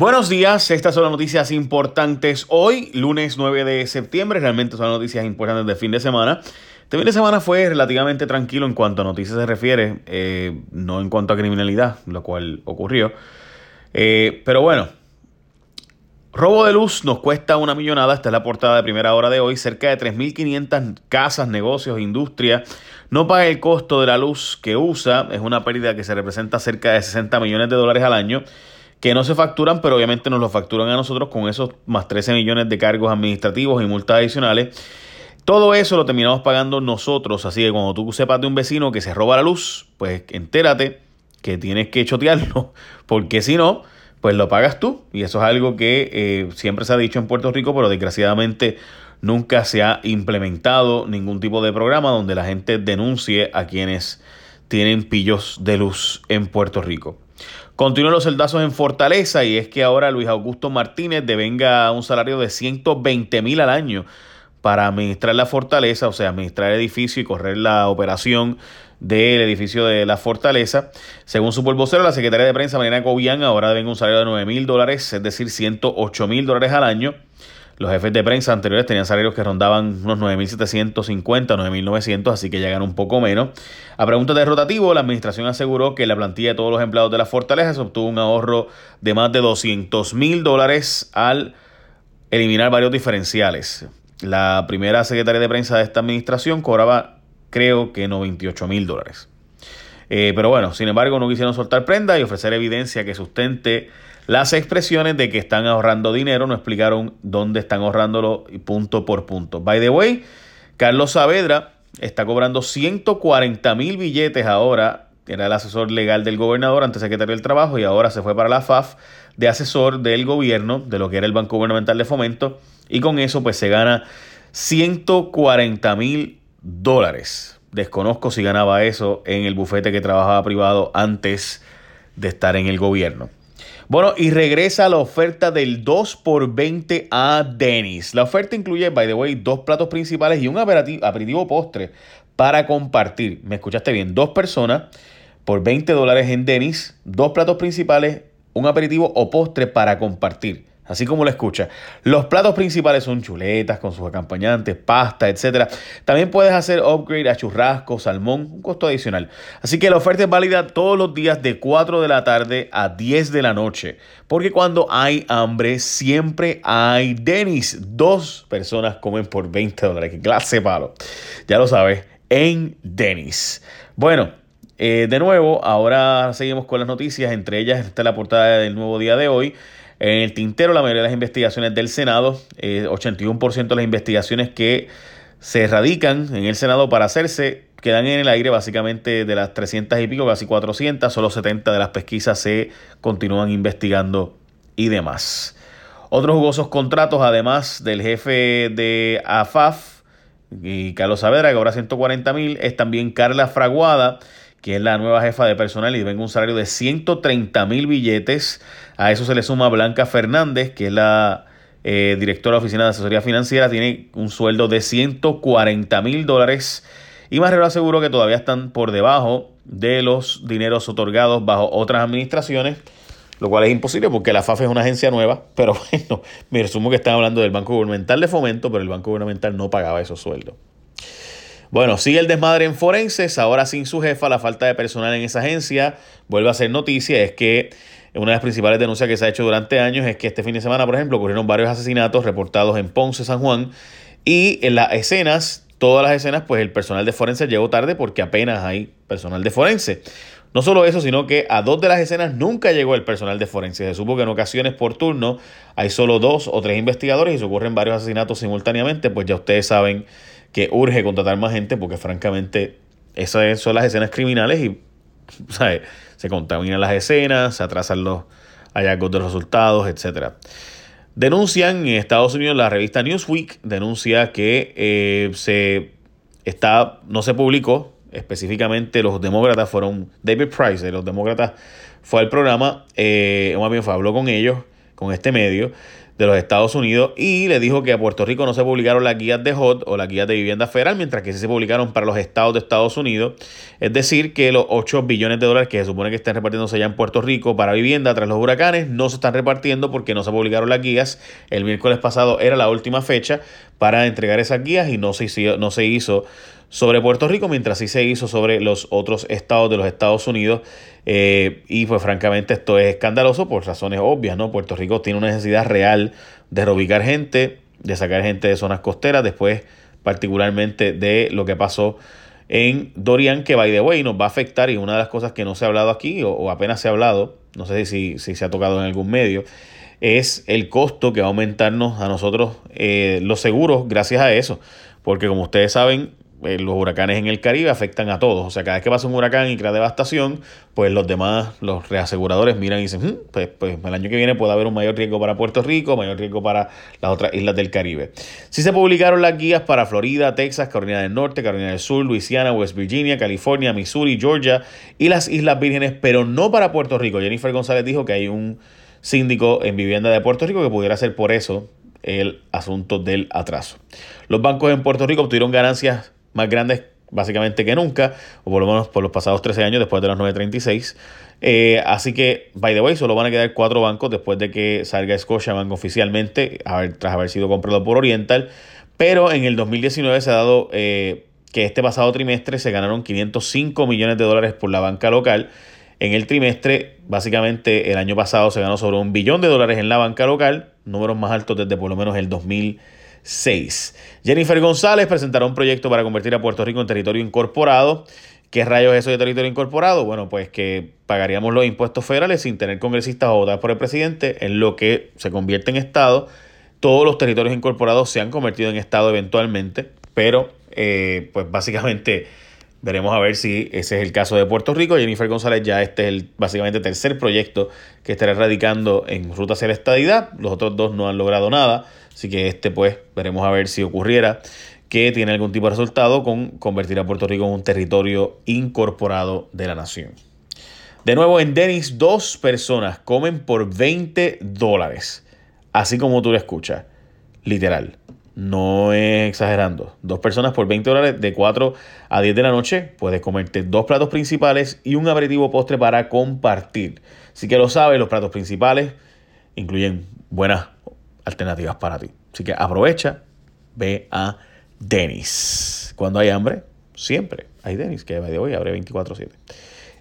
Buenos días, estas son las noticias importantes hoy, lunes 9 de septiembre. Realmente son las noticias importantes de fin de semana. Este fin de semana fue relativamente tranquilo en cuanto a noticias se refiere, eh, no en cuanto a criminalidad, lo cual ocurrió. Eh, pero bueno, robo de luz nos cuesta una millonada. Esta es la portada de primera hora de hoy. Cerca de 3.500 casas, negocios, industria no paga el costo de la luz que usa. Es una pérdida que se representa cerca de 60 millones de dólares al año que no se facturan, pero obviamente nos lo facturan a nosotros con esos más 13 millones de cargos administrativos y multas adicionales. Todo eso lo terminamos pagando nosotros, así que cuando tú sepas de un vecino que se roba la luz, pues entérate que tienes que chotearlo, porque si no, pues lo pagas tú. Y eso es algo que eh, siempre se ha dicho en Puerto Rico, pero desgraciadamente nunca se ha implementado ningún tipo de programa donde la gente denuncie a quienes tienen pillos de luz en Puerto Rico. Continúan los soldazos en Fortaleza y es que ahora Luis Augusto Martínez devenga un salario de 120 mil al año para administrar la fortaleza, o sea, administrar el edificio y correr la operación del edificio de la fortaleza. Según su vocero, la secretaria de prensa Mariana Cobian ahora devenga un salario de 9 mil dólares, es decir, 108 mil dólares al año. Los jefes de prensa anteriores tenían salarios que rondaban unos 9.750, 9.900, así que llegan un poco menos. A pregunta de rotativo, la administración aseguró que la plantilla de todos los empleados de la fortaleza se obtuvo un ahorro de más de 200 mil dólares al eliminar varios diferenciales. La primera secretaria de prensa de esta administración cobraba, creo que 98 mil dólares. Eh, pero bueno, sin embargo, no quisieron soltar prenda y ofrecer evidencia que sustente las expresiones de que están ahorrando dinero no explicaron dónde están ahorrándolo punto por punto. By the way, Carlos Saavedra está cobrando 140 mil billetes ahora. Era el asesor legal del gobernador, antes secretario del Trabajo, y ahora se fue para la FAF de asesor del gobierno, de lo que era el Banco Gubernamental de Fomento, y con eso pues se gana 140 mil dólares. Desconozco si ganaba eso en el bufete que trabajaba privado antes de estar en el gobierno. Bueno, y regresa la oferta del 2x20 a Dennis. La oferta incluye, by the way, dos platos principales y un aperitivo, postre para compartir. ¿Me escuchaste bien? Dos personas por 20 dólares en Dennis, dos platos principales, un aperitivo o postre para compartir así como lo escucha. Los platos principales son chuletas con sus acompañantes, pasta, etc. También puedes hacer upgrade a churrasco, salmón, un costo adicional. Así que la oferta es válida todos los días de 4 de la tarde a 10 de la noche. Porque cuando hay hambre, siempre hay Denis. Dos personas comen por 20 dólares. ¡Qué clase palo! Ya lo sabes, en Denis. Bueno, eh, de nuevo, ahora seguimos con las noticias. Entre ellas está la portada del nuevo día de hoy. En el tintero, la mayoría de las investigaciones del Senado, 81% eh, de las investigaciones que se radican en el Senado para hacerse quedan en el aire, básicamente de las 300 y pico, casi 400, solo 70 de las pesquisas se continúan investigando y demás. Otros jugosos contratos, además del jefe de AFAF y Carlos Saavedra, que cobra 140 mil, es también Carla Fraguada, que es la nueva jefa de personal y venga un salario de 130 mil billetes. A eso se le suma Blanca Fernández, que es la eh, directora de oficina de asesoría financiera, tiene un sueldo de 140 mil dólares. Y Marrero aseguró que todavía están por debajo de los dineros otorgados bajo otras administraciones, lo cual es imposible porque la FAF es una agencia nueva, pero bueno, me resumo que están hablando del Banco Gubernamental de Fomento, pero el Banco Gubernamental no pagaba esos sueldos. Bueno, sigue el desmadre en Forenses, ahora sin su jefa, la falta de personal en esa agencia vuelve a ser noticia, es que una de las principales denuncias que se ha hecho durante años es que este fin de semana, por ejemplo, ocurrieron varios asesinatos reportados en Ponce, San Juan, y en las escenas, todas las escenas, pues el personal de forense llegó tarde porque apenas hay personal de forense. No solo eso, sino que a dos de las escenas nunca llegó el personal de forense. Se supo que en ocasiones por turno hay solo dos o tres investigadores y se ocurren varios asesinatos simultáneamente, pues ya ustedes saben que urge contratar más gente porque francamente esas son las escenas criminales y se contaminan las escenas, se atrasan los hallazgos de los resultados, etc. Denuncian en Estados Unidos la revista Newsweek, denuncia que eh, se está, no se publicó específicamente los demócratas fueron David Price de los demócratas fue al programa, eh, más habló con ellos con este medio de los Estados Unidos y le dijo que a Puerto Rico no se publicaron las guías de HOT o las guías de vivienda federal, mientras que sí se publicaron para los estados de Estados Unidos. Es decir, que los 8 billones de dólares que se supone que están repartiéndose allá en Puerto Rico para vivienda tras los huracanes no se están repartiendo porque no se publicaron las guías. El miércoles pasado era la última fecha para entregar esas guías y no se hizo, no se hizo sobre Puerto Rico, mientras sí se hizo sobre los otros estados de los Estados Unidos. Eh, y pues francamente esto es escandaloso por razones obvias, ¿no? Puerto Rico tiene una necesidad real de reubicar gente, de sacar gente de zonas costeras, después particularmente de lo que pasó en Dorian, que by the way nos va a afectar y una de las cosas que no se ha hablado aquí o, apenas se ha hablado, no sé si, si, se ha tocado en algún medio, es el costo que va a aumentarnos a nosotros eh, los seguros gracias a eso. Porque como ustedes saben, eh, los huracanes en el Caribe afectan a todos. O sea, cada vez que pasa un huracán y crea devastación, pues los demás, los reaseguradores miran y dicen, hmm, pues, pues el año que viene puede haber un mayor riesgo para Puerto Rico, mayor riesgo para las otras islas del Caribe. Sí se publicaron las guías para Florida, Texas, Carolina del Norte, Carolina del Sur, Luisiana, West Virginia, California, Missouri, Georgia y las Islas Vírgenes, pero no para Puerto Rico. Jennifer González dijo que hay un síndico en vivienda de Puerto Rico que pudiera ser por eso el asunto del atraso. Los bancos en Puerto Rico obtuvieron ganancias más grandes básicamente que nunca, o por lo menos por los pasados 13 años después de los 936. Eh, así que, by the way, solo van a quedar cuatro bancos después de que salga Scotiabank oficialmente, tras haber sido comprado por Oriental. Pero en el 2019 se ha dado eh, que este pasado trimestre se ganaron 505 millones de dólares por la banca local. En el trimestre, básicamente el año pasado se ganó sobre un billón de dólares en la banca local, números más altos desde por lo menos el 2000 6. Jennifer González presentará un proyecto para convertir a Puerto Rico en territorio incorporado. ¿Qué rayos es eso de territorio incorporado? Bueno, pues que pagaríamos los impuestos federales sin tener congresistas o votar por el presidente en lo que se convierte en Estado. Todos los territorios incorporados se han convertido en Estado eventualmente, pero eh, pues básicamente veremos a ver si ese es el caso de Puerto Rico. Jennifer González ya este es el básicamente tercer proyecto que estará radicando en ruta hacia la estadidad. Los otros dos no han logrado nada. Así que este pues veremos a ver si ocurriera que tiene algún tipo de resultado con convertir a Puerto Rico en un territorio incorporado de la nación. De nuevo en Denis, dos personas comen por 20 dólares. Así como tú lo escuchas. Literal. No es exagerando. Dos personas por 20 dólares de 4 a 10 de la noche. Puedes comerte dos platos principales y un aperitivo postre para compartir. Así que lo sabes, los platos principales incluyen buenas alternativas para ti. Así que aprovecha, ve a Denis. Cuando hay hambre, siempre hay Denis, que de hoy abre 24-7.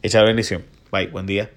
Echa la bendición. Bye, buen día.